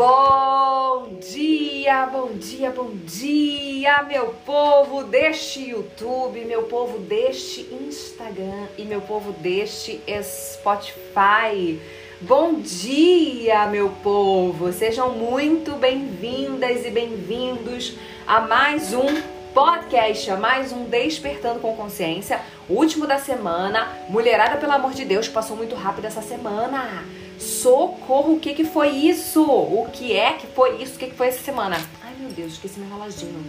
Bom dia, bom dia, bom dia, meu povo deste YouTube, meu povo deste Instagram e meu povo deste Spotify. Bom dia, meu povo! Sejam muito bem-vindas e bem-vindos a mais um podcast, a mais um Despertando com Consciência, último da semana. Mulherada, pelo amor de Deus, passou muito rápido essa semana. Socorro, o que que foi isso? O que é que foi isso? O que que foi essa semana? Ai, meu Deus, esqueci meu reloginho.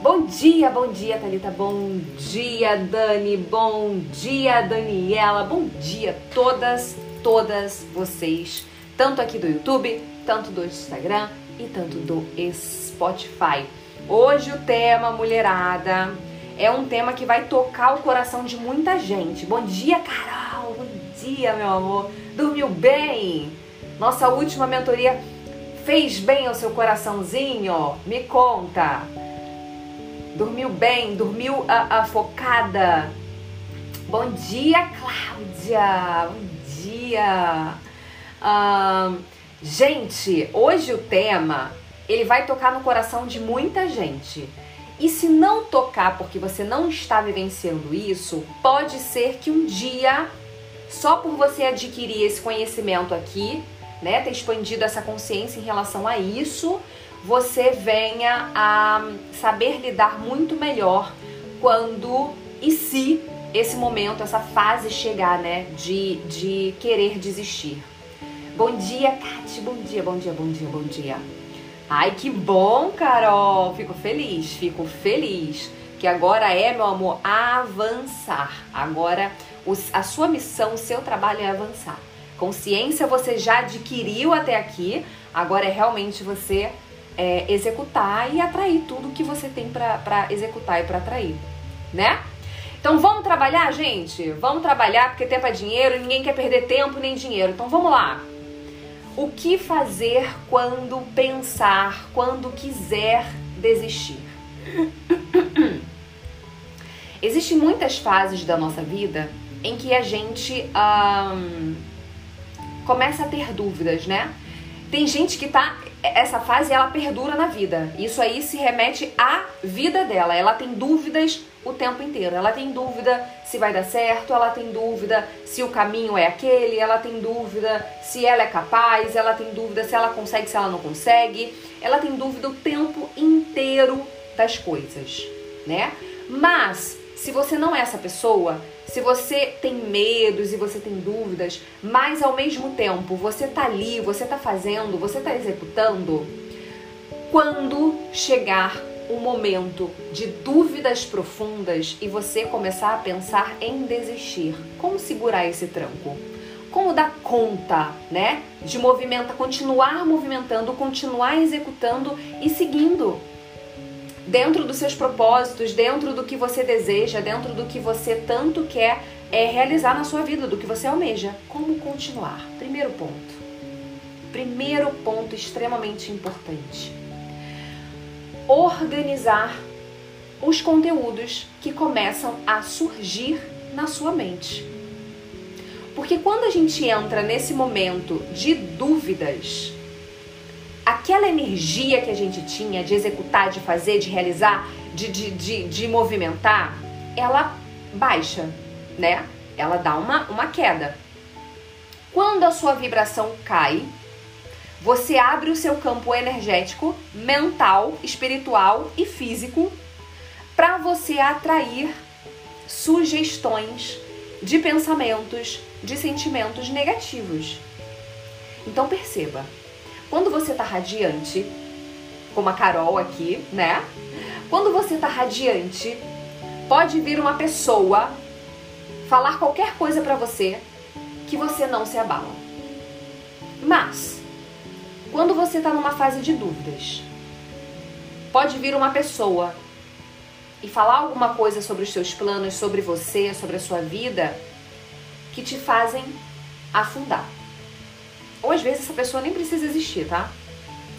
Bom dia, bom dia, Thalita. Bom dia, Dani. Bom dia, Daniela. Bom dia, todas, todas vocês. Tanto aqui do YouTube, tanto do Instagram e tanto do Spotify. Hoje o tema, mulherada, é um tema que vai tocar o coração de muita gente. Bom dia, Carol. Bom dia, meu amor. Dormiu bem? Nossa última mentoria fez bem ao seu coraçãozinho? Me conta. Dormiu bem? Dormiu a, a focada? Bom dia, Cláudia. Bom dia. gente, hoje o tema ele vai tocar no coração de muita gente. E se não tocar porque você não está vivenciando isso, pode ser que um dia só por você adquirir esse conhecimento aqui, né, ter expandido essa consciência em relação a isso, você venha a saber lidar muito melhor quando e se esse momento, essa fase chegar, né, de, de querer desistir. Bom dia, Kate. Bom dia, bom dia, bom dia, bom dia. Ai, que bom, Carol. Fico feliz, fico feliz que agora é, meu amor, avançar. Agora a sua missão, o seu trabalho é avançar. Consciência você já adquiriu até aqui, agora é realmente você é, executar e atrair tudo que você tem para executar e para atrair, né? Então vamos trabalhar, gente? Vamos trabalhar porque tempo é dinheiro ninguém quer perder tempo nem dinheiro. Então vamos lá. O que fazer quando pensar, quando quiser desistir? Existem muitas fases da nossa vida em que a gente um, começa a ter dúvidas, né? Tem gente que tá. Essa fase ela perdura na vida. Isso aí se remete à vida dela. Ela tem dúvidas o tempo inteiro. Ela tem dúvida se vai dar certo, ela tem dúvida se o caminho é aquele, ela tem dúvida se ela é capaz, ela tem dúvida se ela consegue, se ela não consegue. Ela tem dúvida o tempo inteiro das coisas, né? Mas se você não é essa pessoa, se você tem medos e você tem dúvidas, mas ao mesmo tempo você tá ali, você tá fazendo, você tá executando, quando chegar o momento de dúvidas profundas e você começar a pensar em desistir, como segurar esse tranco? Como dar conta, né? De movimentar, continuar movimentando, continuar executando e seguindo dentro dos seus propósitos, dentro do que você deseja, dentro do que você tanto quer é, realizar na sua vida, do que você almeja. Como continuar? Primeiro ponto. Primeiro ponto extremamente importante. Organizar os conteúdos que começam a surgir na sua mente. Porque quando a gente entra nesse momento de dúvidas, aquela energia que a gente tinha de executar, de fazer, de realizar, de, de, de, de movimentar, ela baixa, né? Ela dá uma, uma queda. Quando a sua vibração cai, você abre o seu campo energético, mental, espiritual e físico para você atrair sugestões de pensamentos, de sentimentos negativos. Então perceba, quando você tá radiante, como a Carol aqui, né? Quando você tá radiante, pode vir uma pessoa falar qualquer coisa para você que você não se abala. Mas quando você tá numa fase de dúvidas, pode vir uma pessoa e falar alguma coisa sobre os seus planos, sobre você, sobre a sua vida, que te fazem afundar. Ou às vezes essa pessoa nem precisa existir, tá?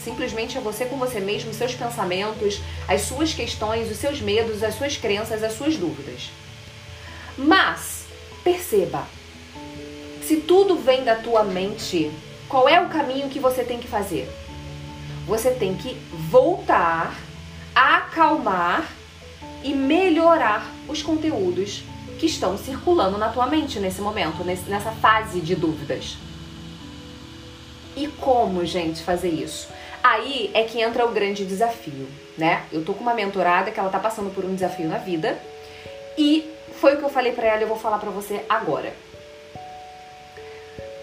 Simplesmente é você com você mesmo, seus pensamentos, as suas questões, os seus medos, as suas crenças, as suas dúvidas. Mas, perceba, se tudo vem da tua mente, qual é o caminho que você tem que fazer? você tem que voltar, acalmar e melhorar os conteúdos que estão circulando na tua mente nesse momento, nessa fase de dúvidas. E como, gente, fazer isso? Aí é que entra o grande desafio, né? Eu tô com uma mentorada que ela tá passando por um desafio na vida e foi o que eu falei para ela eu vou falar para você agora.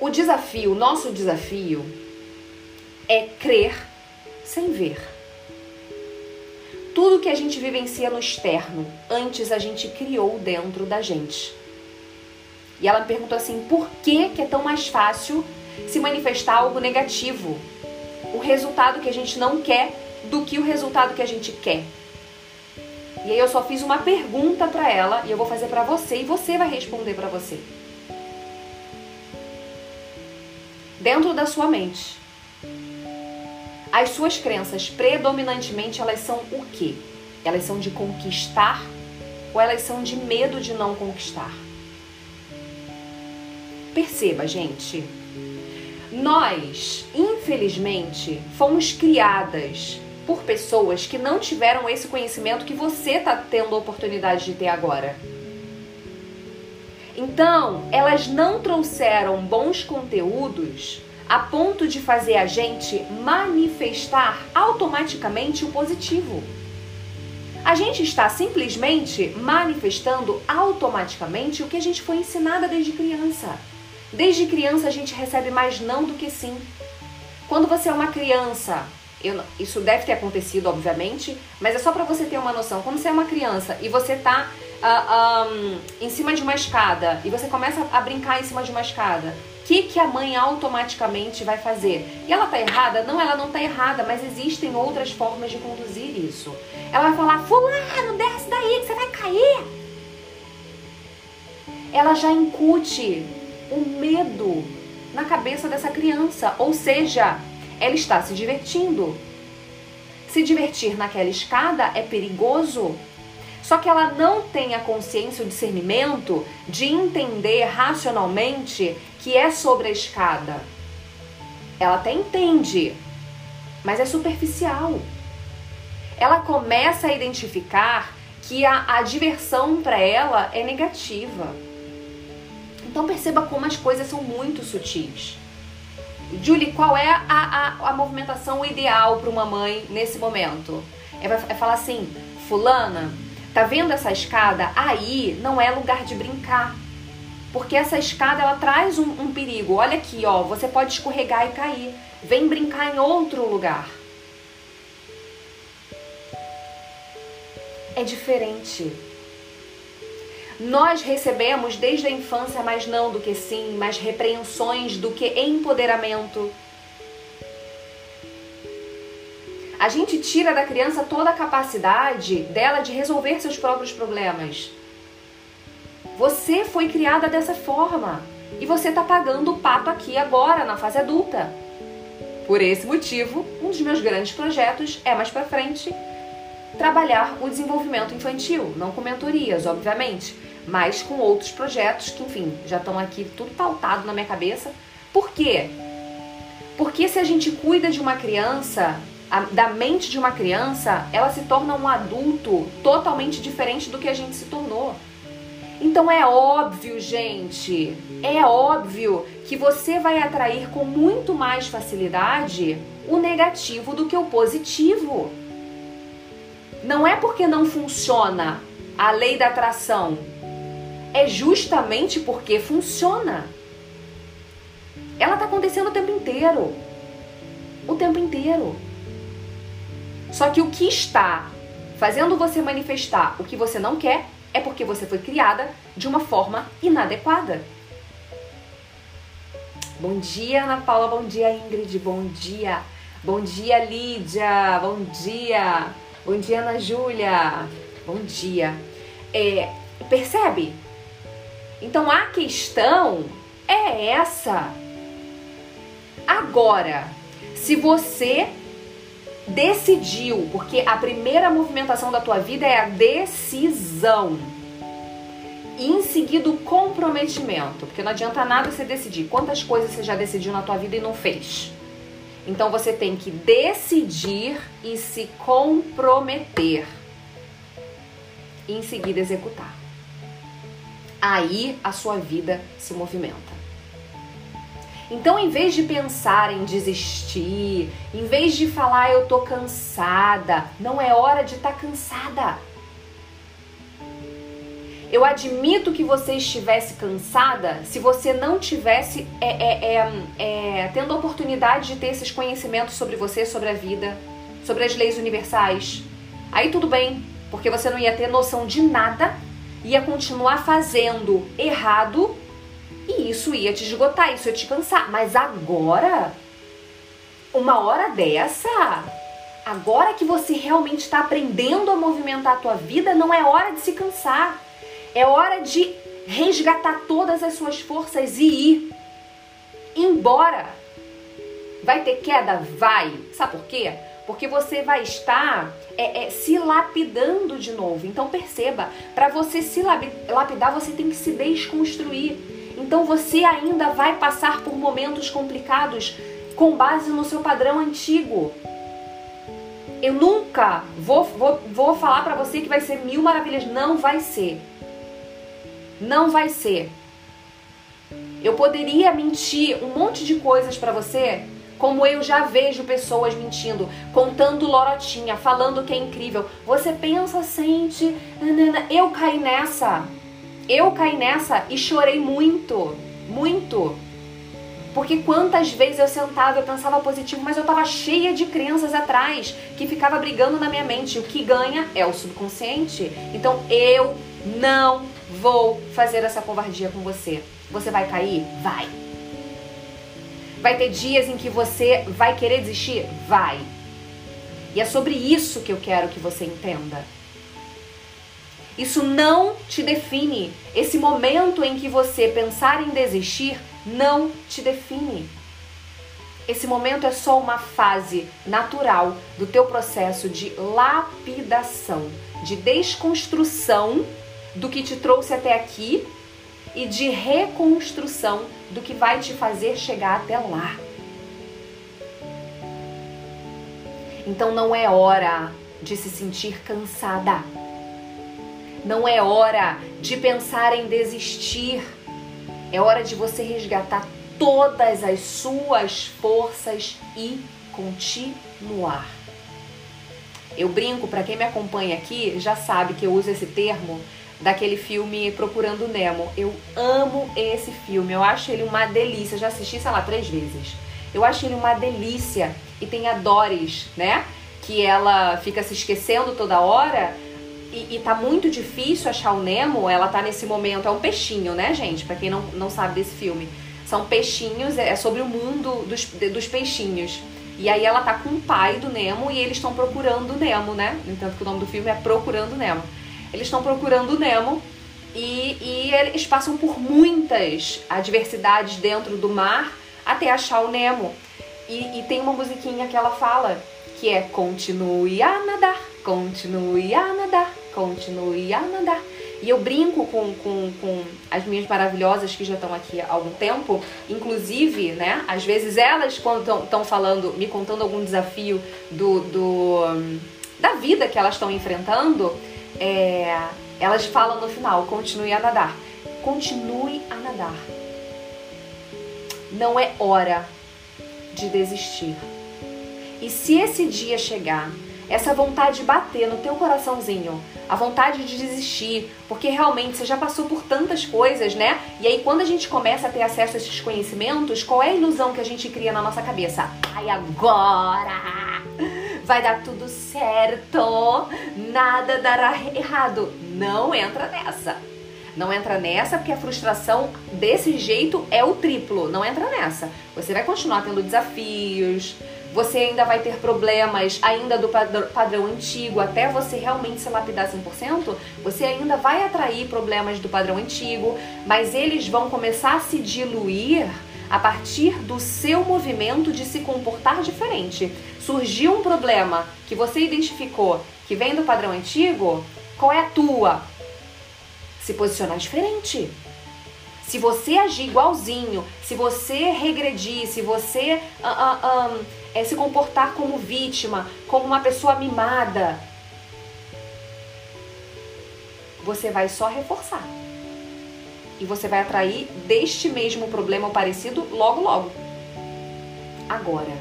O desafio, nosso desafio é crer sem ver. Tudo que a gente vivencia no externo, antes a gente criou dentro da gente. E ela me perguntou assim: por que, que é tão mais fácil se manifestar algo negativo? O resultado que a gente não quer do que o resultado que a gente quer. E aí eu só fiz uma pergunta para ela e eu vou fazer para você e você vai responder para você. Dentro da sua mente, as suas crenças predominantemente elas são o quê? Elas são de conquistar ou elas são de medo de não conquistar? Perceba, gente. Nós, infelizmente, fomos criadas por pessoas que não tiveram esse conhecimento que você está tendo a oportunidade de ter agora. Então, elas não trouxeram bons conteúdos a ponto de fazer a gente manifestar automaticamente o positivo. A gente está simplesmente manifestando automaticamente o que a gente foi ensinada desde criança. Desde criança a gente recebe mais não do que sim. Quando você é uma criança, eu, isso deve ter acontecido, obviamente, mas é só para você ter uma noção. Quando você é uma criança e você tá uh, um, em cima de uma escada e você começa a brincar em cima de uma escada, o que, que a mãe automaticamente vai fazer? E ela tá errada? Não, ela não tá errada, mas existem outras formas de conduzir isso. Ela vai falar: Fulano, desce daí que você vai cair. Ela já incute o medo na cabeça dessa criança, ou seja, ela está se divertindo. Se divertir naquela escada é perigoso. Só que ela não tem a consciência, o discernimento de entender racionalmente que é sobre a escada. Ela até entende, mas é superficial. Ela começa a identificar que a, a diversão para ela é negativa. Então perceba como as coisas são muito sutis. Julie, qual é a, a, a movimentação ideal para uma mãe nesse momento? É, é falar assim, fulana, tá vendo essa escada? Aí não é lugar de brincar. Porque essa escada ela traz um, um perigo. Olha aqui, ó, você pode escorregar e cair. Vem brincar em outro lugar. É diferente. Nós recebemos desde a infância mais não do que sim, mais repreensões do que empoderamento. A gente tira da criança toda a capacidade dela de resolver seus próprios problemas. Você foi criada dessa forma e você está pagando o pato aqui agora na fase adulta. Por esse motivo, um dos meus grandes projetos é mais para frente trabalhar o desenvolvimento infantil, não com mentorias, obviamente, mas com outros projetos que, enfim, já estão aqui tudo pautado na minha cabeça. Por quê? Porque se a gente cuida de uma criança, a, da mente de uma criança, ela se torna um adulto totalmente diferente do que a gente se tornou. Então é óbvio, gente, é óbvio que você vai atrair com muito mais facilidade o negativo do que o positivo. Não é porque não funciona a lei da atração, é justamente porque funciona. Ela está acontecendo o tempo inteiro. O tempo inteiro. Só que o que está fazendo você manifestar o que você não quer é porque você foi criada de uma forma inadequada. Bom dia, Ana Paula. Bom dia, Ingrid. Bom dia. Bom dia, Lídia. Bom dia. Bom dia, Ana Júlia. Bom dia. É, percebe? Então a questão é essa. Agora, se você decidiu, porque a primeira movimentação da tua vida é a decisão. E em seguida o comprometimento, porque não adianta nada você decidir quantas coisas você já decidiu na tua vida e não fez. Então você tem que decidir e se comprometer. E em seguida executar. Aí a sua vida se movimenta. Então, em vez de pensar em desistir, em vez de falar eu tô cansada, não é hora de estar tá cansada. Eu admito que você estivesse cansada se você não tivesse é, é, é, é, tendo a oportunidade de ter esses conhecimentos sobre você, sobre a vida, sobre as leis universais. Aí tudo bem, porque você não ia ter noção de nada, ia continuar fazendo errado e isso ia te esgotar, isso ia te cansar. Mas agora, uma hora dessa, agora que você realmente está aprendendo a movimentar a tua vida, não é hora de se cansar. É hora de resgatar todas as suas forças e ir embora. Vai ter queda? Vai. Sabe por quê? Porque você vai estar é, é, se lapidando de novo. Então perceba, para você se lapidar, você tem que se desconstruir. Então você ainda vai passar por momentos complicados com base no seu padrão antigo. Eu nunca vou, vou, vou falar para você que vai ser mil maravilhas. Não vai ser. Não vai ser. Eu poderia mentir um monte de coisas para você, como eu já vejo pessoas mentindo, contando lorotinha, falando que é incrível. Você pensa, sente, eu caí nessa. Eu caí nessa e chorei muito, muito. Porque quantas vezes eu sentava, eu pensava positivo, mas eu tava cheia de crenças atrás que ficava brigando na minha mente. O que ganha é o subconsciente. Então eu não vou fazer essa covardia com você. Você vai cair? Vai. Vai ter dias em que você vai querer desistir? Vai. E é sobre isso que eu quero que você entenda. Isso não te define. Esse momento em que você pensar em desistir não te define. Esse momento é só uma fase natural do teu processo de lapidação, de desconstrução do que te trouxe até aqui e de reconstrução do que vai te fazer chegar até lá. Então não é hora de se sentir cansada. Não é hora de pensar em desistir. É hora de você resgatar todas as suas forças e continuar. Eu brinco, para quem me acompanha aqui, já sabe que eu uso esse termo daquele filme Procurando Nemo. Eu amo esse filme, eu acho ele uma delícia. já assisti, sei lá, três vezes. Eu acho ele uma delícia. E tem a Doris, né? Que ela fica se esquecendo toda hora. E, e tá muito difícil achar o Nemo. Ela tá nesse momento. É um peixinho, né, gente? Pra quem não, não sabe desse filme. São peixinhos, é sobre o mundo dos, dos peixinhos. E aí ela tá com o pai do Nemo e eles estão procurando o Nemo, né? Entanto que o nome do filme é Procurando Nemo. Eles estão procurando o Nemo e, e eles passam por muitas adversidades dentro do mar até achar o Nemo. E, e tem uma musiquinha que ela fala que é continue a nadar, continue a nadar, continue a nadar. E eu brinco com, com, com as minhas maravilhosas que já estão aqui há algum tempo, inclusive, né? Às vezes elas, quando estão falando, me contando algum desafio do, do da vida que elas estão enfrentando, é, elas falam no final: continue a nadar. Continue a nadar. Não é hora de desistir. E se esse dia chegar, essa vontade de bater no teu coraçãozinho, a vontade de desistir, porque realmente você já passou por tantas coisas, né? E aí quando a gente começa a ter acesso a esses conhecimentos, qual é a ilusão que a gente cria na nossa cabeça? Ai, agora! Vai dar tudo certo, nada dará errado. Não entra nessa. Não entra nessa porque a frustração desse jeito é o triplo. Não entra nessa. Você vai continuar tendo desafios, você ainda vai ter problemas ainda do padrão antigo até você realmente se lapidar 100%, você ainda vai atrair problemas do padrão antigo, mas eles vão começar a se diluir a partir do seu movimento de se comportar diferente. Surgiu um problema que você identificou que vem do padrão antigo, qual é a tua? Se posicionar diferente. Se você agir igualzinho, se você regredir, se você uh, uh, é se comportar como vítima, como uma pessoa mimada, você vai só reforçar. E você vai atrair deste mesmo problema ou parecido logo, logo. Agora,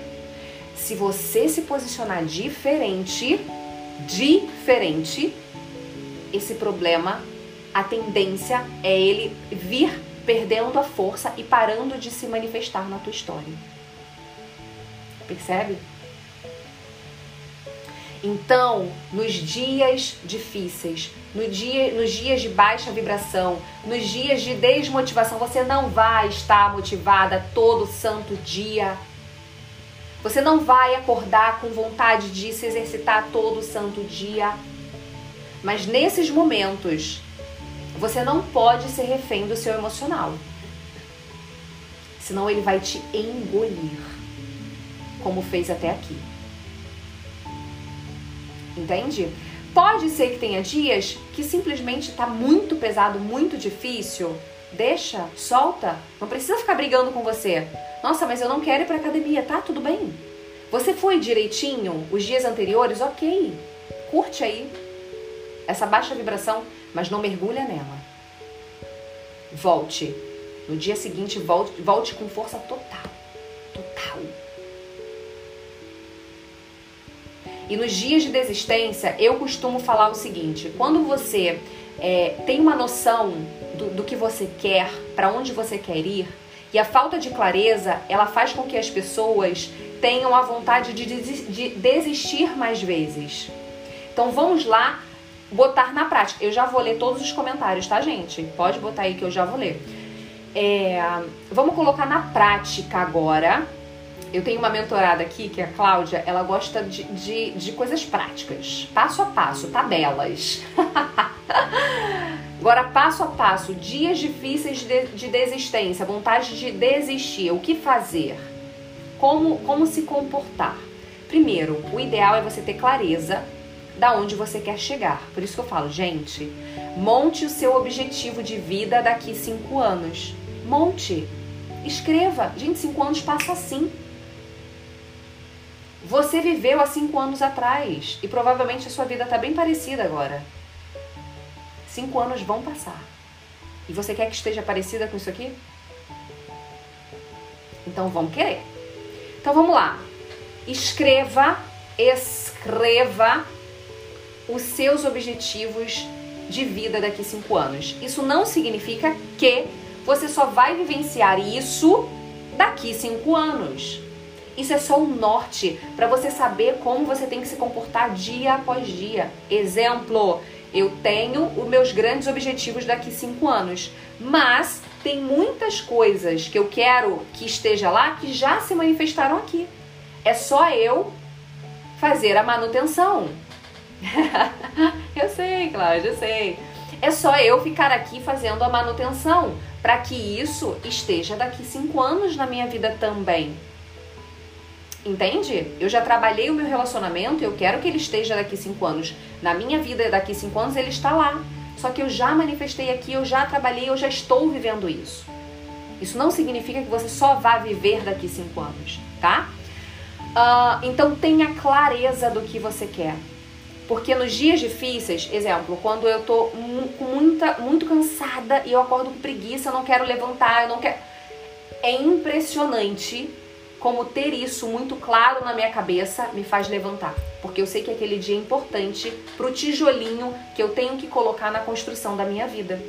se você se posicionar diferente, diferente, esse problema, a tendência é ele vir perdendo a força e parando de se manifestar na tua história. Percebe? Então, nos dias difíceis, no dia, nos dias de baixa vibração, nos dias de desmotivação, você não vai estar motivada todo santo dia. Você não vai acordar com vontade de se exercitar todo santo dia. Mas nesses momentos, você não pode ser refém do seu emocional. Senão ele vai te engolir, como fez até aqui. Entende? Pode ser que tenha dias que simplesmente está muito pesado, muito difícil. Deixa, solta. Não precisa ficar brigando com você. Nossa, mas eu não quero ir para academia, tá? Tudo bem. Você foi direitinho os dias anteriores? Ok. Curte aí essa baixa vibração, mas não mergulha nela. Volte. No dia seguinte, volte, volte com força total. Total. E nos dias de desistência, eu costumo falar o seguinte: quando você é, tem uma noção do, do que você quer, para onde você quer ir, e a falta de clareza, ela faz com que as pessoas tenham a vontade de, de desistir mais vezes. Então vamos lá botar na prática. Eu já vou ler todos os comentários, tá, gente? Pode botar aí que eu já vou ler. É, vamos colocar na prática agora eu tenho uma mentorada aqui, que é a Cláudia, ela gosta de, de, de coisas práticas, passo a passo, tabelas. Agora, passo a passo, dias difíceis de, de desistência, vontade de desistir, o que fazer? Como, como se comportar? Primeiro, o ideal é você ter clareza da onde você quer chegar. Por isso que eu falo, gente, monte o seu objetivo de vida daqui cinco anos. Monte. Escreva. Gente, cinco anos passa assim. Você viveu há cinco anos atrás e provavelmente a sua vida está bem parecida agora. Cinco anos vão passar. E você quer que esteja parecida com isso aqui? Então vamos querer. Então vamos lá. Escreva, escreva os seus objetivos de vida daqui cinco anos. Isso não significa que você só vai vivenciar isso daqui cinco anos. Isso é só um norte para você saber como você tem que se comportar dia após dia. Exemplo, eu tenho os meus grandes objetivos daqui cinco anos, mas tem muitas coisas que eu quero que esteja lá que já se manifestaram aqui. É só eu fazer a manutenção. eu sei, Cláudia, eu sei. É só eu ficar aqui fazendo a manutenção para que isso esteja daqui cinco anos na minha vida também. Entende? Eu já trabalhei o meu relacionamento, eu quero que ele esteja daqui cinco anos. Na minha vida, daqui cinco anos, ele está lá. Só que eu já manifestei aqui, eu já trabalhei, eu já estou vivendo isso. Isso não significa que você só vá viver daqui cinco anos, tá? Uh, então tenha clareza do que você quer. Porque nos dias difíceis, exemplo, quando eu tô com muita, muito cansada e eu acordo com preguiça, eu não quero levantar, eu não quero. É impressionante como ter isso muito claro na minha cabeça me faz levantar, porque eu sei que aquele dia é importante pro tijolinho que eu tenho que colocar na construção da minha vida.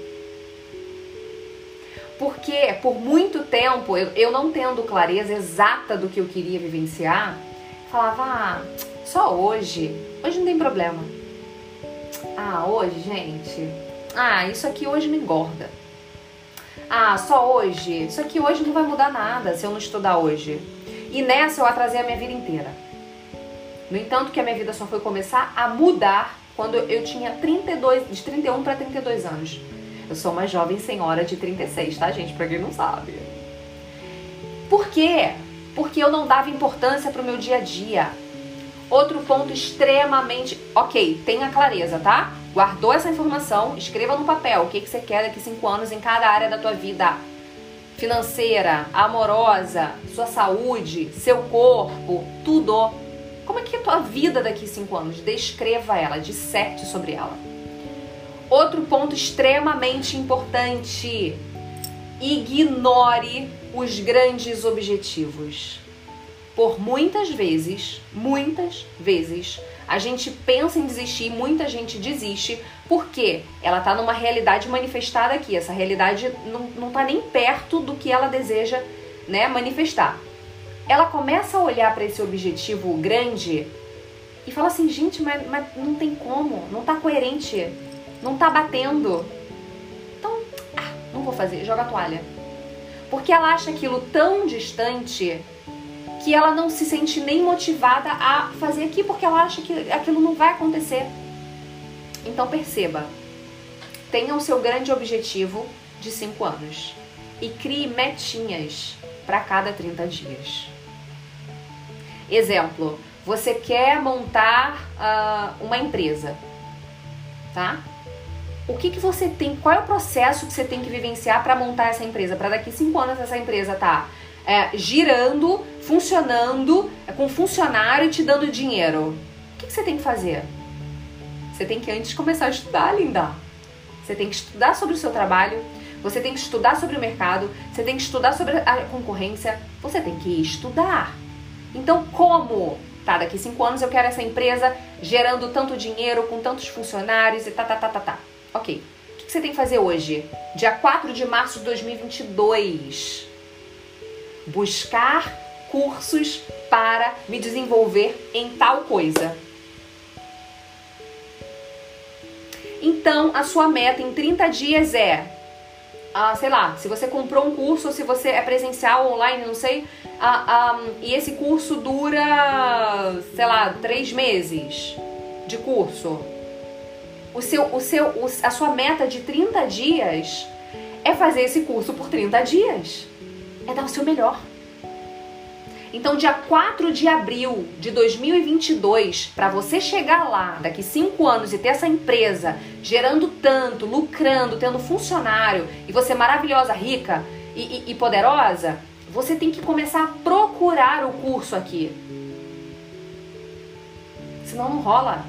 Porque por muito tempo eu, eu não tendo clareza exata do que eu queria vivenciar, falava, ah, só hoje, hoje não tem problema. Ah, hoje, gente, ah, isso aqui hoje me engorda. Ah, só hoje, isso aqui hoje não vai mudar nada se eu não estudar hoje. E nessa eu atrasei a minha vida inteira. No entanto, que a minha vida só foi começar a mudar quando eu tinha 32, de 31 para 32 anos. Eu sou uma jovem senhora de 36, tá, gente? Pra quem não sabe. Por quê? Porque eu não dava importância pro meu dia a dia. Outro ponto extremamente. Ok, tenha clareza, tá? Guardou essa informação, escreva no papel o que, que você quer daqui 5 anos em cada área da tua vida. Financeira, amorosa, sua saúde, seu corpo, tudo. Como é que é a tua vida daqui a cinco anos? Descreva ela, disserte sobre ela. Outro ponto extremamente importante: ignore os grandes objetivos. Por muitas vezes, muitas vezes, a gente pensa em desistir, muita gente desiste, porque ela está numa realidade manifestada aqui. Essa realidade não está nem perto do que ela deseja né, manifestar. Ela começa a olhar para esse objetivo grande e fala assim, gente, mas, mas não tem como, não está coerente, não está batendo. Então, ah, não vou fazer, joga a toalha. Porque ela acha aquilo tão distante que ela não se sente nem motivada a fazer aqui porque ela acha que aquilo não vai acontecer. Então perceba, tenha o seu grande objetivo de 5 anos e crie metinhas para cada 30 dias. Exemplo, você quer montar uh, uma empresa, tá? O que, que você tem, qual é o processo que você tem que vivenciar para montar essa empresa? Para daqui 5 anos essa empresa tá é, girando, funcionando, é, com funcionário te dando dinheiro. O que, que você tem que fazer? Você tem que antes começar a estudar, linda. Você tem que estudar sobre o seu trabalho, você tem que estudar sobre o mercado, você tem que estudar sobre a concorrência, você tem que estudar. Então, como? Tá, daqui cinco anos eu quero essa empresa gerando tanto dinheiro, com tantos funcionários e tá, tá, tá, tá, tá. Ok. O que você tem que fazer hoje? Dia 4 de março de 2022 buscar cursos para me desenvolver em tal coisa. Então, a sua meta em 30 dias é, ah, sei lá, se você comprou um curso ou se você é presencial, online, não sei, ah, ah, e esse curso dura, sei lá, três meses de curso. O seu, o seu, a sua meta de 30 dias é fazer esse curso por 30 dias é dar o seu melhor. Então, dia 4 de abril de 2022, para você chegar lá daqui 5 anos e ter essa empresa gerando tanto, lucrando, tendo funcionário e você maravilhosa, rica e, e, e poderosa, você tem que começar a procurar o curso aqui. Senão não rola.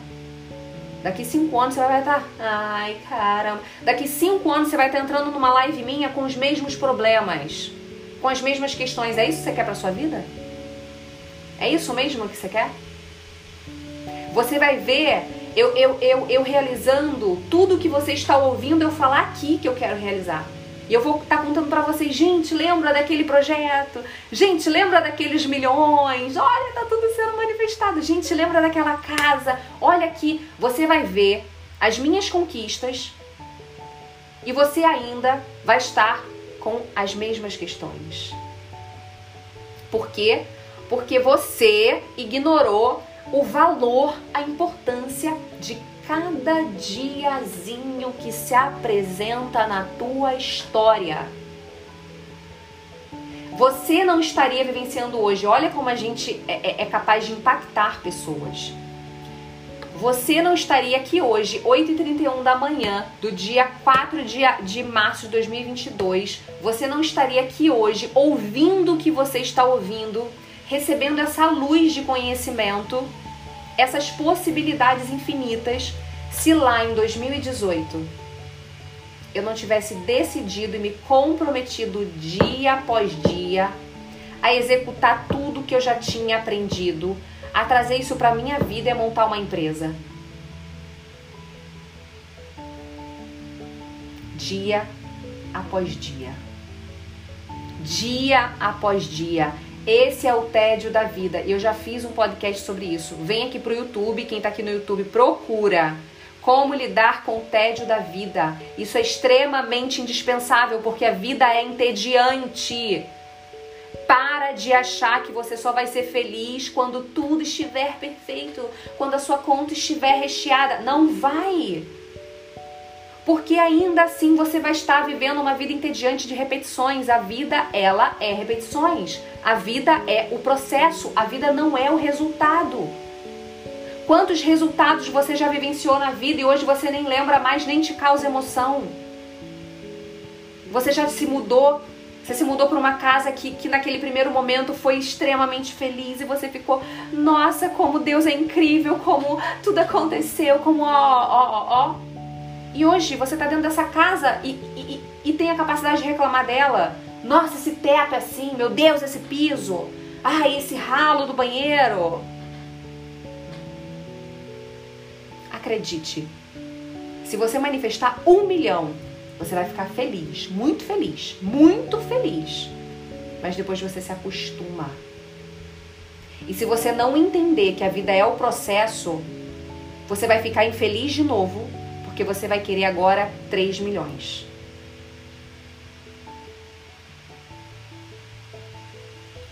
Daqui 5 anos você vai estar. Ai, caramba. Daqui 5 anos você vai estar entrando numa live minha com os mesmos problemas com as mesmas questões. É isso que você quer para sua vida? É isso mesmo que você quer? Você vai ver eu, eu, eu, eu realizando tudo que você está ouvindo eu falar aqui que eu quero realizar. E eu vou estar tá contando para vocês, gente, lembra daquele projeto? Gente, lembra daqueles milhões? Olha, tá tudo sendo manifestado. Gente, lembra daquela casa? Olha aqui, você vai ver as minhas conquistas e você ainda vai estar com as mesmas questões. Por quê? Porque você ignorou o valor, a importância de cada diazinho que se apresenta na tua história. Você não estaria vivenciando hoje. Olha como a gente é, é, é capaz de impactar pessoas você não estaria aqui hoje, 8h31 da manhã, do dia 4 de, de março de 2022. Você não estaria aqui hoje ouvindo o que você está ouvindo, recebendo essa luz de conhecimento, essas possibilidades infinitas, se lá em 2018 eu não tivesse decidido e me comprometido dia após dia a executar tudo que eu já tinha aprendido a trazer isso para minha vida é montar uma empresa. Dia após dia. Dia após dia. Esse é o tédio da vida. Eu já fiz um podcast sobre isso. Vem aqui pro YouTube, quem tá aqui no YouTube, procura como lidar com o tédio da vida. Isso é extremamente indispensável porque a vida é entediante. Para de achar que você só vai ser feliz quando tudo estiver perfeito, quando a sua conta estiver recheada. Não vai. Porque ainda assim você vai estar vivendo uma vida entediante de repetições. A vida, ela é repetições. A vida é o processo, a vida não é o resultado. Quantos resultados você já vivenciou na vida e hoje você nem lembra mais, nem te causa emoção? Você já se mudou Você se mudou para uma casa que, que naquele primeiro momento foi extremamente feliz e você ficou, nossa, como Deus é incrível, como tudo aconteceu, como ó, ó, ó, ó. E hoje você tá dentro dessa casa e, e, e tem a capacidade de reclamar dela. Nossa, esse teto é assim, meu Deus, esse piso. Ai, esse ralo do banheiro. Acredite, se você manifestar um milhão você vai ficar feliz, muito feliz, muito feliz. Mas depois você se acostuma. E se você não entender que a vida é o processo, você vai ficar infeliz de novo, porque você vai querer agora 3 milhões.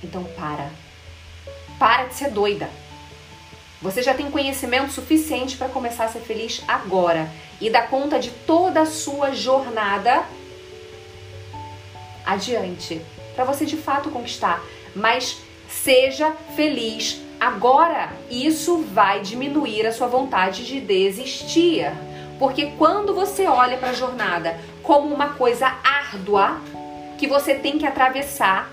Então para. Para de ser doida. Você já tem conhecimento suficiente para começar a ser feliz agora e dar conta de toda a sua jornada adiante, para você de fato conquistar. Mas seja feliz agora. Isso vai diminuir a sua vontade de desistir. Porque quando você olha para a jornada como uma coisa árdua que você tem que atravessar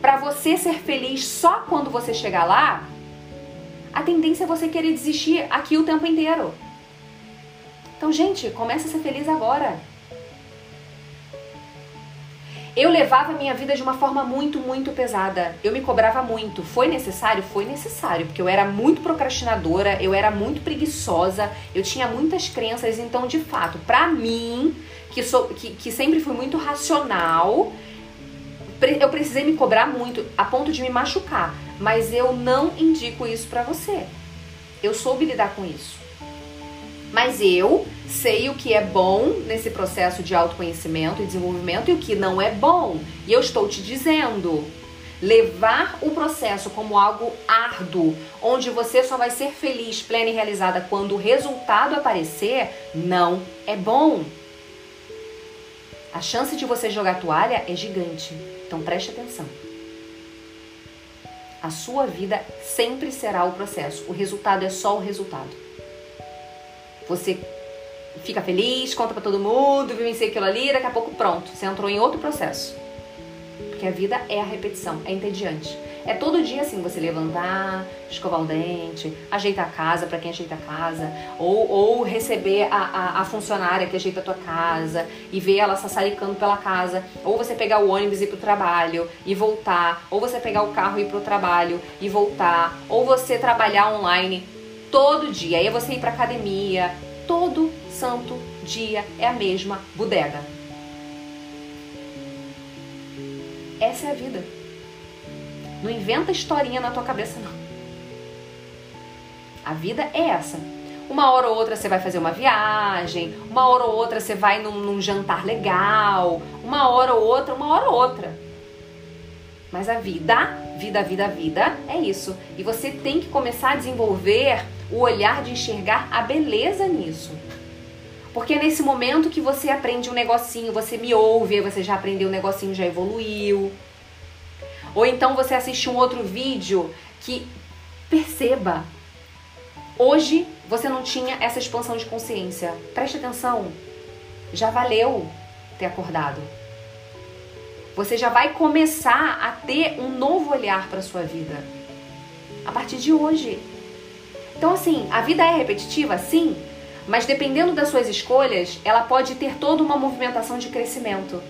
para você ser feliz só quando você chegar lá, a tendência é você querer desistir aqui o tempo inteiro. Então, gente, comece a ser feliz agora. Eu levava a minha vida de uma forma muito, muito pesada. Eu me cobrava muito. Foi necessário? Foi necessário, porque eu era muito procrastinadora, eu era muito preguiçosa, eu tinha muitas crenças. Então, de fato, pra mim, que, sou, que, que sempre fui muito racional, eu precisei me cobrar muito a ponto de me machucar, mas eu não indico isso para você. Eu soube lidar com isso. Mas eu sei o que é bom nesse processo de autoconhecimento e desenvolvimento e o que não é bom. E eu estou te dizendo, levar o processo como algo árduo, onde você só vai ser feliz, plena e realizada quando o resultado aparecer, não é bom. A chance de você jogar toalha é gigante. Então preste atenção. A sua vida sempre será o processo. O resultado é só o resultado. Você fica feliz, conta para todo mundo, vivencia aquilo ali, daqui a pouco pronto, você entrou em outro processo. Porque a vida é a repetição, é entediante. É todo dia assim, você levantar, escovar o dente, ajeitar a casa para quem ajeita a casa, ou, ou receber a, a, a, funcionária que ajeita a tua casa e ver ela sassaricando pela casa, ou você pegar o ônibus e ir pro trabalho e voltar, ou você pegar o carro e ir pro trabalho e voltar, ou você trabalhar online todo dia, aí você ir pra academia, todo santo dia é a mesma bodega. Essa é a vida. Não inventa historinha na tua cabeça, não. A vida é essa. Uma hora ou outra você vai fazer uma viagem, uma hora ou outra você vai num, num jantar legal, uma hora ou outra, uma hora ou outra. Mas a vida, vida, vida, vida, é isso. E você tem que começar a desenvolver o olhar de enxergar a beleza nisso. Porque é nesse momento que você aprende um negocinho, você me ouve, você já aprendeu um negocinho, já evoluiu. Ou então você assiste um outro vídeo que perceba. Hoje você não tinha essa expansão de consciência. Preste atenção. Já valeu ter acordado. Você já vai começar a ter um novo olhar para sua vida a partir de hoje. Então assim, a vida é repetitiva, sim, mas dependendo das suas escolhas, ela pode ter toda uma movimentação de crescimento,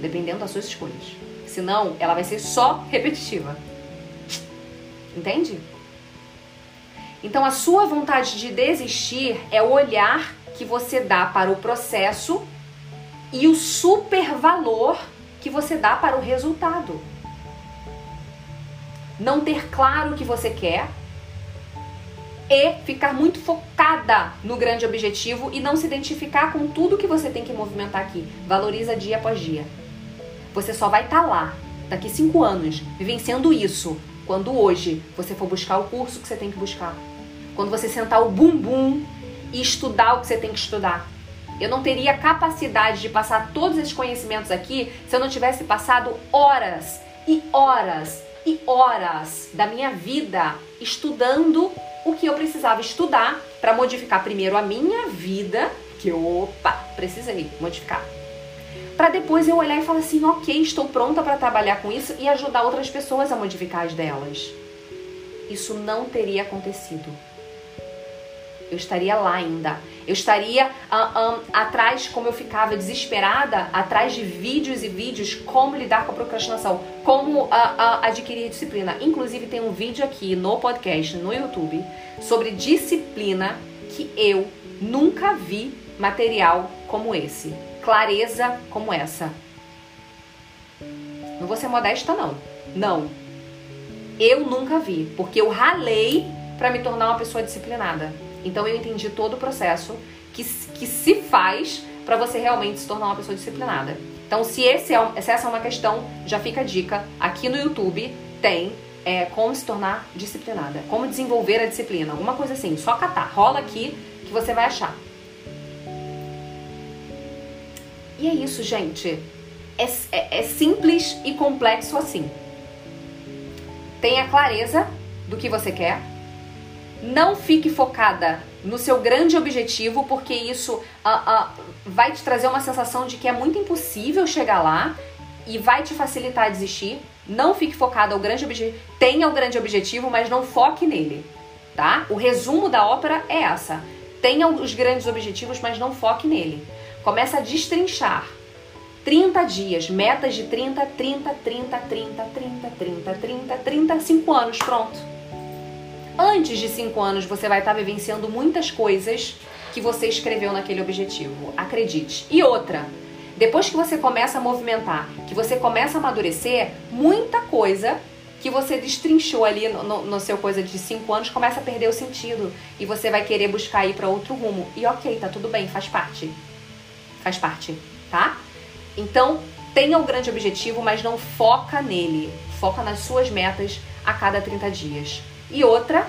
dependendo das suas escolhas. Senão, ela vai ser só repetitiva. Entende? Então, a sua vontade de desistir é o olhar que você dá para o processo e o super valor que você dá para o resultado. Não ter claro o que você quer e ficar muito focada no grande objetivo e não se identificar com tudo que você tem que movimentar aqui. Valoriza dia após dia. Você só vai estar tá lá daqui cinco anos vivenciando isso quando hoje você for buscar o curso que você tem que buscar. Quando você sentar o bumbum e estudar o que você tem que estudar. Eu não teria capacidade de passar todos esses conhecimentos aqui se eu não tivesse passado horas e horas e horas da minha vida estudando o que eu precisava estudar para modificar primeiro a minha vida, que opa, precisei modificar para depois eu olhar e falar assim, ok, estou pronta para trabalhar com isso e ajudar outras pessoas a modificar as delas. Isso não teria acontecido. Eu estaria lá ainda. Eu estaria um, atrás, como eu ficava desesperada, atrás de vídeos e vídeos como lidar com a procrastinação, como uh, uh, adquirir disciplina. Inclusive tem um vídeo aqui no podcast, no YouTube, sobre disciplina que eu nunca vi material como esse clareza como essa. Não vou ser modesta, não. Não. Eu nunca vi, porque eu ralei para me tornar uma pessoa disciplinada. Então eu entendi todo o processo que, que se faz para você realmente se tornar uma pessoa disciplinada. Então, se, esse é, se essa é uma questão, já fica a dica. Aqui no YouTube tem é, como se tornar disciplinada, como desenvolver a disciplina, alguma coisa assim. Só catar, rola aqui que você vai achar. E é isso, gente. É, é, é simples e complexo assim. Tenha clareza do que você quer. Não fique focada no seu grande objetivo, porque isso uh, uh, vai te trazer uma sensação de que é muito impossível chegar lá e vai te facilitar a desistir. Não fique focada no grande objetivo. Tenha o grande objetivo, mas não foque nele, tá? O resumo da ópera é essa. Tenha os grandes objetivos, mas não foque nele. Começa a destrinchar. 30 dias, metas de 30, 30, 30, 30, 30, 30, 30, 30, 5 anos, pronto. Antes de 5 anos você vai estar vivenciando muitas coisas que você escreveu naquele objetivo, acredite. E outra, depois que você começa a movimentar, que você começa a amadurecer, muita coisa que você destrinchou ali no, no, no seu coisa de 5 anos começa a perder o sentido e você vai querer buscar ir para outro rumo. E ok, tá tudo bem, faz parte faz parte, tá? Então, tenha o um grande objetivo, mas não foca nele. Foca nas suas metas a cada 30 dias. E outra,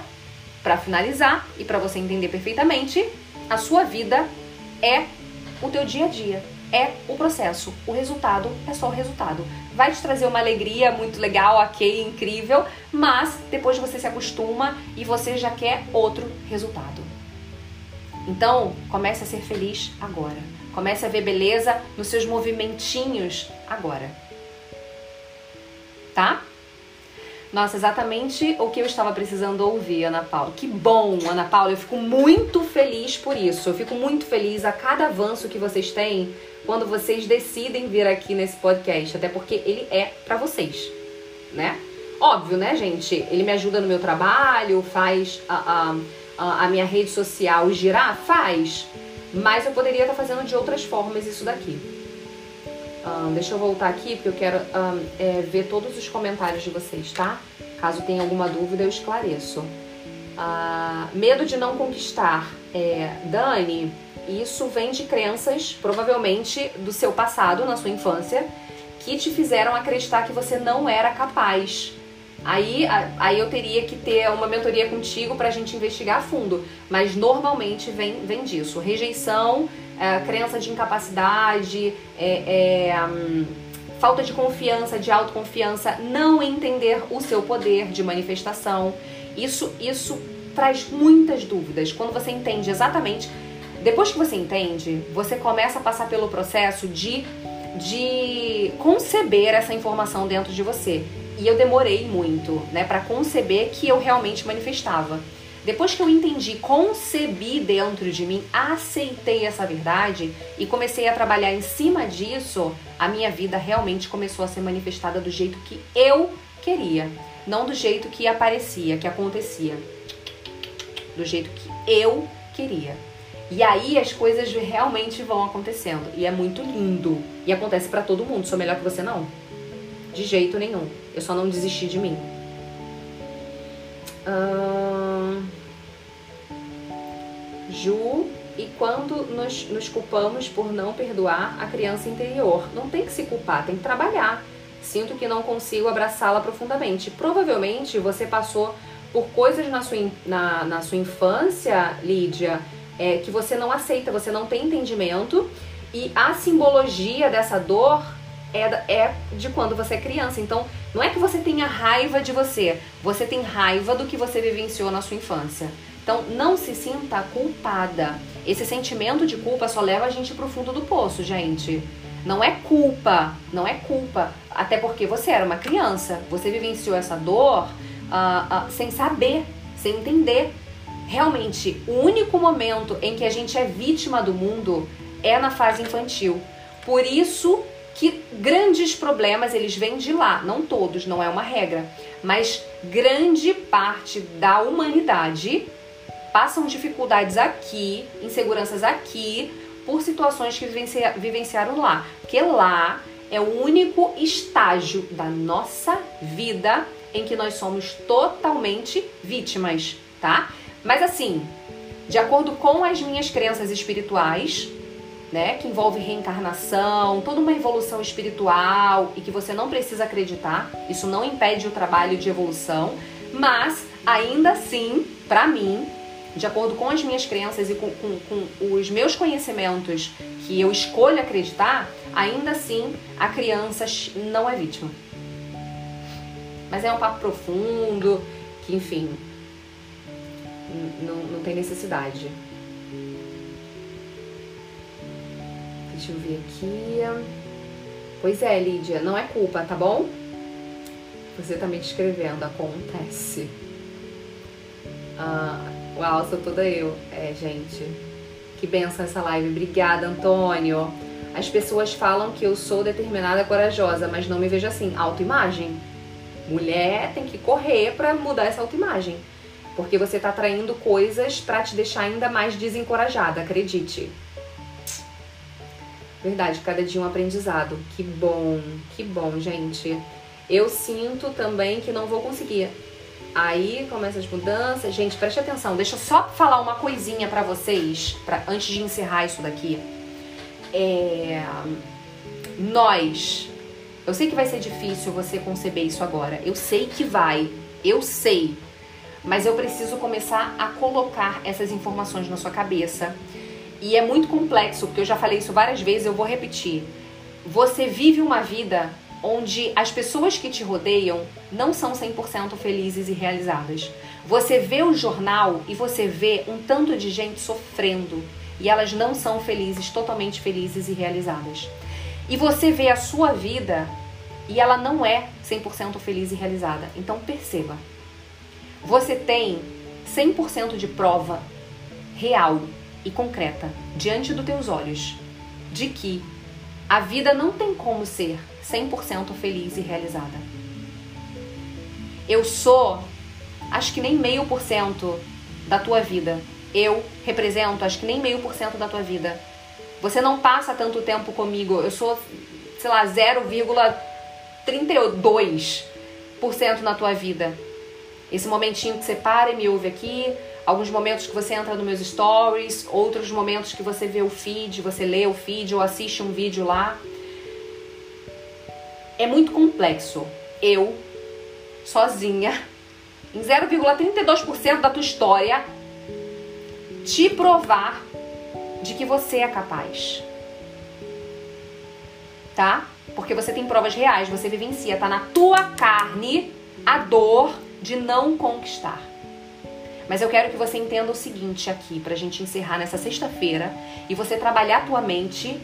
para finalizar e para você entender perfeitamente, a sua vida é o teu dia a dia, é o processo. O resultado é só o resultado. Vai te trazer uma alegria muito legal, ok, incrível, mas depois você se acostuma e você já quer outro resultado. Então, comece a ser feliz agora. Comece a ver beleza nos seus movimentinhos agora. Tá? Nossa, exatamente o que eu estava precisando ouvir, Ana Paula. Que bom, Ana Paula. Eu fico muito feliz por isso. Eu fico muito feliz a cada avanço que vocês têm quando vocês decidem vir aqui nesse podcast, até porque ele é para vocês, né? Óbvio, né, gente? Ele me ajuda no meu trabalho, faz a, a, a minha rede social girar? Faz. Mas eu poderia estar fazendo de outras formas isso daqui. Deixa eu voltar aqui porque eu quero um, é, ver todos os comentários de vocês, tá? Caso tenha alguma dúvida, eu esclareço. Uh, medo de não conquistar. É, Dani, isso vem de crenças, provavelmente do seu passado, na sua infância, que te fizeram acreditar que você não era capaz Aí, aí eu teria que ter uma mentoria contigo para a gente investigar a fundo. Mas normalmente vem, vem disso. Rejeição, é, crença de incapacidade, é, é, hum, falta de confiança, de autoconfiança, não entender o seu poder de manifestação. Isso, isso traz muitas dúvidas. Quando você entende exatamente. Depois que você entende, você começa a passar pelo processo de, de conceber essa informação dentro de você. E eu demorei muito, né, para conceber que eu realmente manifestava. Depois que eu entendi, concebi dentro de mim, aceitei essa verdade e comecei a trabalhar em cima disso, a minha vida realmente começou a ser manifestada do jeito que eu queria, não do jeito que aparecia, que acontecia. Do jeito que eu queria. E aí as coisas realmente vão acontecendo e é muito lindo. E acontece para todo mundo. Sou melhor que você não? De jeito nenhum. Eu só não desisti de mim. Hum... Ju, e quando nos, nos culpamos por não perdoar a criança interior? Não tem que se culpar, tem que trabalhar. Sinto que não consigo abraçá-la profundamente. Provavelmente você passou por coisas na sua, na, na sua infância, Lídia, é, que você não aceita, você não tem entendimento. E a simbologia dessa dor é, é de quando você é criança. Então, não é que você tenha raiva de você, você tem raiva do que você vivenciou na sua infância. Então, não se sinta culpada. Esse sentimento de culpa só leva a gente pro fundo do poço, gente. Não é culpa, não é culpa. Até porque você era uma criança, você vivenciou essa dor uh, uh, sem saber, sem entender. Realmente, o único momento em que a gente é vítima do mundo é na fase infantil. Por isso que grandes problemas eles vêm de lá, não todos, não é uma regra, mas grande parte da humanidade passam dificuldades aqui, inseguranças aqui, por situações que vivencia, vivenciaram lá. Porque lá é o único estágio da nossa vida em que nós somos totalmente vítimas, tá? Mas assim, de acordo com as minhas crenças espirituais, né, que envolve reencarnação, toda uma evolução espiritual e que você não precisa acreditar, isso não impede o trabalho de evolução, mas ainda assim, para mim, de acordo com as minhas crenças e com, com, com, os meus conhecimentos que eu escolho acreditar, ainda assim a criança não é vítima. Mas é um papo profundo, que enfim, não, não tem necessidade. Deixa eu ver aqui. Pois é, Lídia, não é culpa, tá bom? Você tá me descrevendo, acontece. Ah, uau, sou toda eu. É, gente. Que benção essa live. Obrigada, Antônio. As pessoas falam que eu sou determinada, corajosa, mas não me vejo assim. Autoimagem. Mulher tem que correr para mudar essa autoimagem. Porque você tá atraindo coisas para te deixar ainda mais desencorajada, acredite. Verdade, cada dia um aprendizado. Que bom, que bom, gente. Eu sinto também que não vou conseguir. Aí começa as mudanças. Gente, preste atenção. Deixa eu só falar uma coisinha para vocês, pra, antes de encerrar isso daqui. É, nós. Eu sei que vai ser difícil você conceber isso agora. Eu sei que vai. Eu sei. Mas eu preciso começar a colocar essas informações na sua cabeça e é muito complexo, porque eu já falei isso várias vezes, eu vou repetir. Você vive uma vida onde as pessoas que te rodeiam não são 100% felizes e realizadas. Você vê o jornal e você vê um tanto de gente sofrendo e elas não são felizes, totalmente felizes e realizadas. E você vê a sua vida e ela não é 100% feliz e realizada. Então perceba. Você tem 100% de prova real e concreta diante dos teus olhos de que a vida não tem como ser 100% feliz e realizada. Eu sou, acho que nem meio por cento da tua vida. Eu represento, acho que nem meio por cento da tua vida. Você não passa tanto tempo comigo. Eu sou, sei lá, 0,32% na tua vida. Esse momentinho que você para e me ouve aqui, alguns momentos que você entra nos meus stories, outros momentos que você vê o feed, você lê o feed ou assiste um vídeo lá. É muito complexo. Eu, sozinha, em 0,32% da tua história, te provar de que você é capaz. Tá? Porque você tem provas reais, você vivencia, tá na tua carne a dor de não conquistar. Mas eu quero que você entenda o seguinte aqui, pra gente encerrar nessa sexta-feira e você trabalhar a tua mente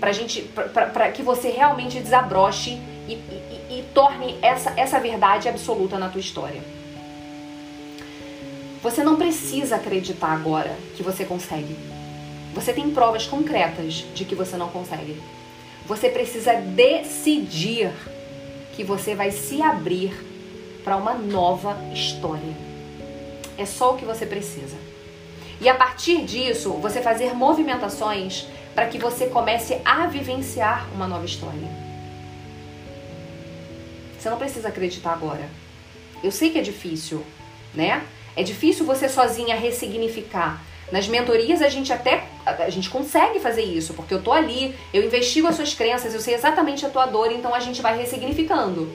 pra gente, pra que você realmente desabroche e, e, e torne essa, essa verdade absoluta na tua história. Você não precisa acreditar agora que você consegue. Você tem provas concretas de que você não consegue. Você precisa decidir que você vai se abrir para uma nova história. É só o que você precisa. E a partir disso, você fazer movimentações para que você comece a vivenciar uma nova história. Você não precisa acreditar agora. Eu sei que é difícil, né? É difícil você sozinha ressignificar. Nas mentorias a gente até a gente consegue fazer isso, porque eu tô ali, eu investigo as suas crenças, eu sei exatamente a tua dor, então a gente vai ressignificando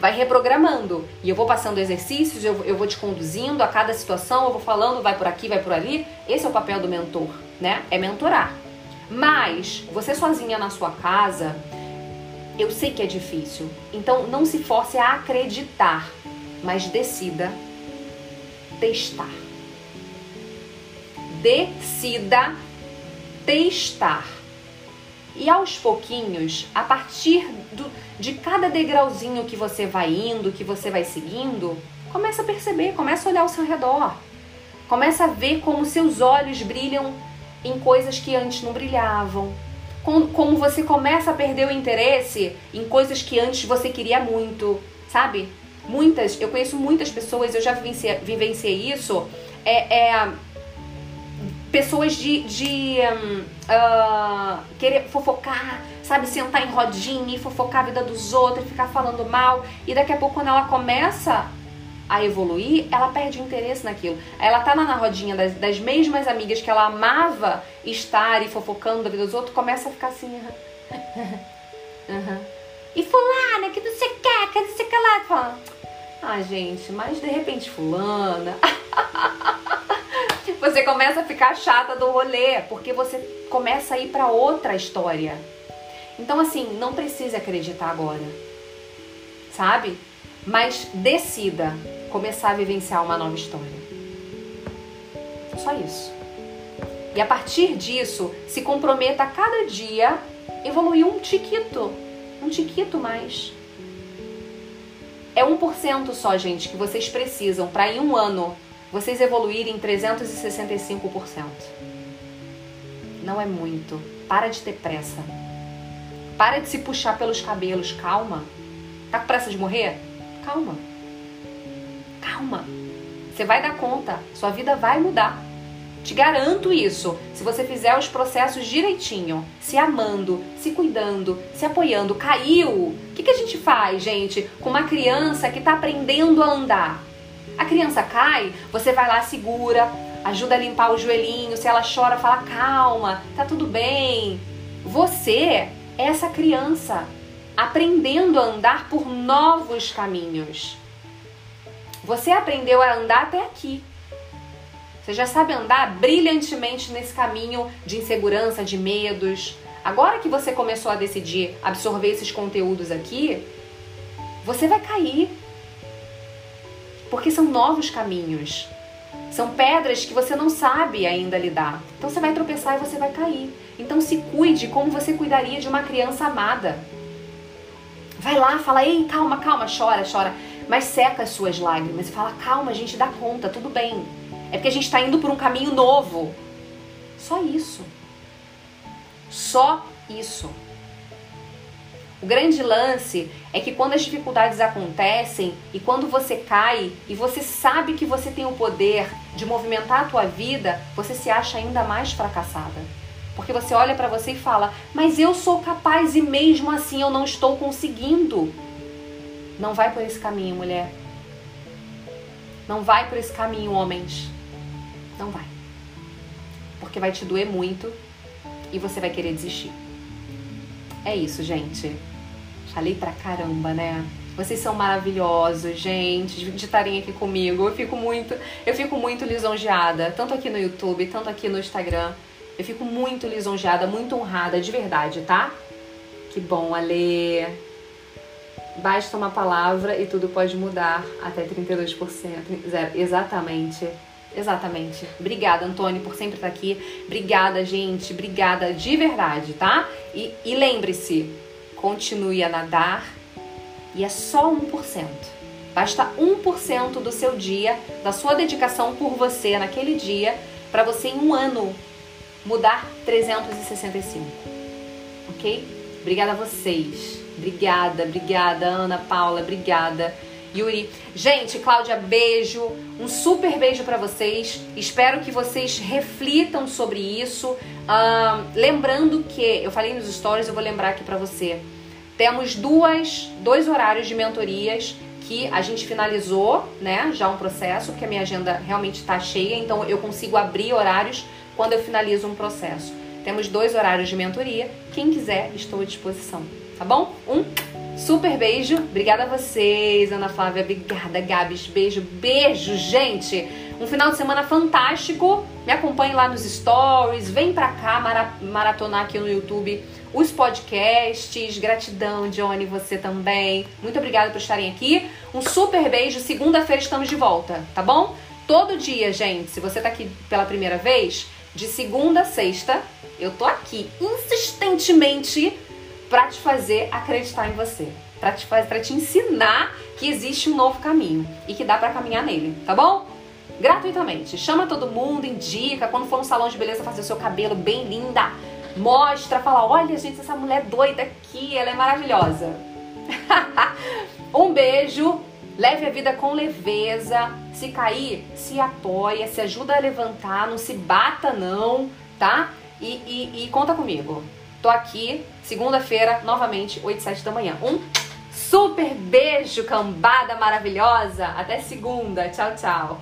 vai reprogramando. E eu vou passando exercícios, eu, eu vou te conduzindo a cada situação, eu vou falando, vai por aqui, vai por ali. Esse é o papel do mentor, né? É mentorar. Mas você sozinha na sua casa, eu sei que é difícil. Então não se force a acreditar, mas decida testar. Decida testar. E aos pouquinhos, a partir do, de cada degrauzinho que você vai indo, que você vai seguindo, começa a perceber, começa a olhar ao seu redor. Começa a ver como seus olhos brilham em coisas que antes não brilhavam. Como você começa a perder o interesse em coisas que antes você queria muito, sabe? Muitas, eu conheço muitas pessoas, eu já vivenciei, vivenciei isso. É, é pessoas de, de um, uh, querer fofocar, sabe, sentar em rodinha e fofocar a vida dos outros, ficar falando mal. E daqui a pouco, quando ela começa a evoluir, ela perde interesse naquilo. Ela tá na rodinha das, das mesmas amigas que ela amava estar e fofocando a vida dos outros, começa a ficar assim. uhum. E fulana, que você quer, que você quer lá? Fala, ah, gente, mas de repente fulana. você começa a ficar chata do rolê, porque você começa a ir para outra história. Então, assim, não precisa acreditar agora, sabe? Mas decida começar a vivenciar uma nova história. Só isso. E a partir disso, se comprometa a cada dia evoluir um tiquito, um tiquito mais. É 1% só, gente, que vocês precisam para em um ano vocês evoluírem 365%. Não é muito. Para de ter pressa. Para de se puxar pelos cabelos. Calma. Tá com pressa de morrer? Calma. Calma. Você vai dar conta. Sua vida vai mudar. Te garanto isso. Se você fizer os processos direitinho, se amando, se cuidando, se apoiando, caiu. O que, que a gente faz, gente, com uma criança que está aprendendo a andar? A criança cai, você vai lá, segura, ajuda a limpar o joelhinho. Se ela chora, fala calma, tá tudo bem. Você é essa criança aprendendo a andar por novos caminhos. Você aprendeu a andar até aqui. Você já sabe andar brilhantemente nesse caminho de insegurança, de medos. Agora que você começou a decidir absorver esses conteúdos aqui, você vai cair, porque são novos caminhos. São pedras que você não sabe ainda lidar. Então você vai tropeçar e você vai cair. Então se cuide como você cuidaria de uma criança amada. Vai lá, fala, ei, calma, calma, chora, chora. Mas seca as suas lágrimas e fala, calma, a gente dá conta, tudo bem. É porque a gente está indo por um caminho novo. Só isso. Só isso. O grande lance é que quando as dificuldades acontecem e quando você cai e você sabe que você tem o poder de movimentar a tua vida, você se acha ainda mais fracassada. Porque você olha para você e fala: "Mas eu sou capaz e mesmo assim eu não estou conseguindo". Não vai por esse caminho, mulher. Não vai por esse caminho, homens. Não vai. Porque vai te doer muito e você vai querer desistir. É isso, gente. Falei pra caramba, né? Vocês são maravilhosos, gente, de estarem aqui comigo. Eu fico muito, eu fico muito lisonjeada, tanto aqui no YouTube, tanto aqui no Instagram. Eu fico muito lisonjeada, muito honrada, de verdade, tá? Que bom, Ale. Basta uma palavra e tudo pode mudar até 32%. Zero. Exatamente. Exatamente. Obrigada, Antônio, por sempre estar aqui. Obrigada, gente. Obrigada de verdade, tá? E, e lembre-se, continue a nadar e é só 1%. Basta 1% do seu dia, da sua dedicação por você naquele dia, para você em um ano mudar 365. Ok? Obrigada a vocês. Obrigada, obrigada, Ana Paula, obrigada. Yuri. Gente, Cláudia, beijo. Um super beijo para vocês. Espero que vocês reflitam sobre isso. Uh, lembrando que eu falei nos stories, eu vou lembrar aqui para você. Temos duas, dois horários de mentorias que a gente finalizou, né? Já um processo, porque a minha agenda realmente está cheia, então eu consigo abrir horários quando eu finalizo um processo. Temos dois horários de mentoria. Quem quiser, estou à disposição. Tá bom? Um Super beijo. Obrigada a vocês, Ana Flávia. Obrigada, Gabs. Beijo, beijo, gente. Um final de semana fantástico. Me acompanhe lá nos stories. Vem pra cá maratonar aqui no YouTube os podcasts. Gratidão, Johnny, você também. Muito obrigada por estarem aqui. Um super beijo. Segunda-feira estamos de volta, tá bom? Todo dia, gente, se você tá aqui pela primeira vez, De segunda a sexta, eu tô aqui insistentemente para te fazer acreditar em você, para te fazer, para te ensinar que existe um novo caminho e que dá para caminhar nele, tá bom? Gratuitamente. Chama todo mundo, indica, quando for no salão de beleza fazer o seu cabelo bem linda, mostra, fala: "Olha, gente, essa mulher doida aqui, ela é maravilhosa". um beijo. Leve a vida com leveza. Se cair, se apoia, se ajuda a levantar, não se bata não, tá? E, e, e conta comigo. Tô aqui, segunda-feira, novamente, 8 e 7 da manhã. Um super beijo, cambada maravilhosa. Até segunda. Tchau, tchau.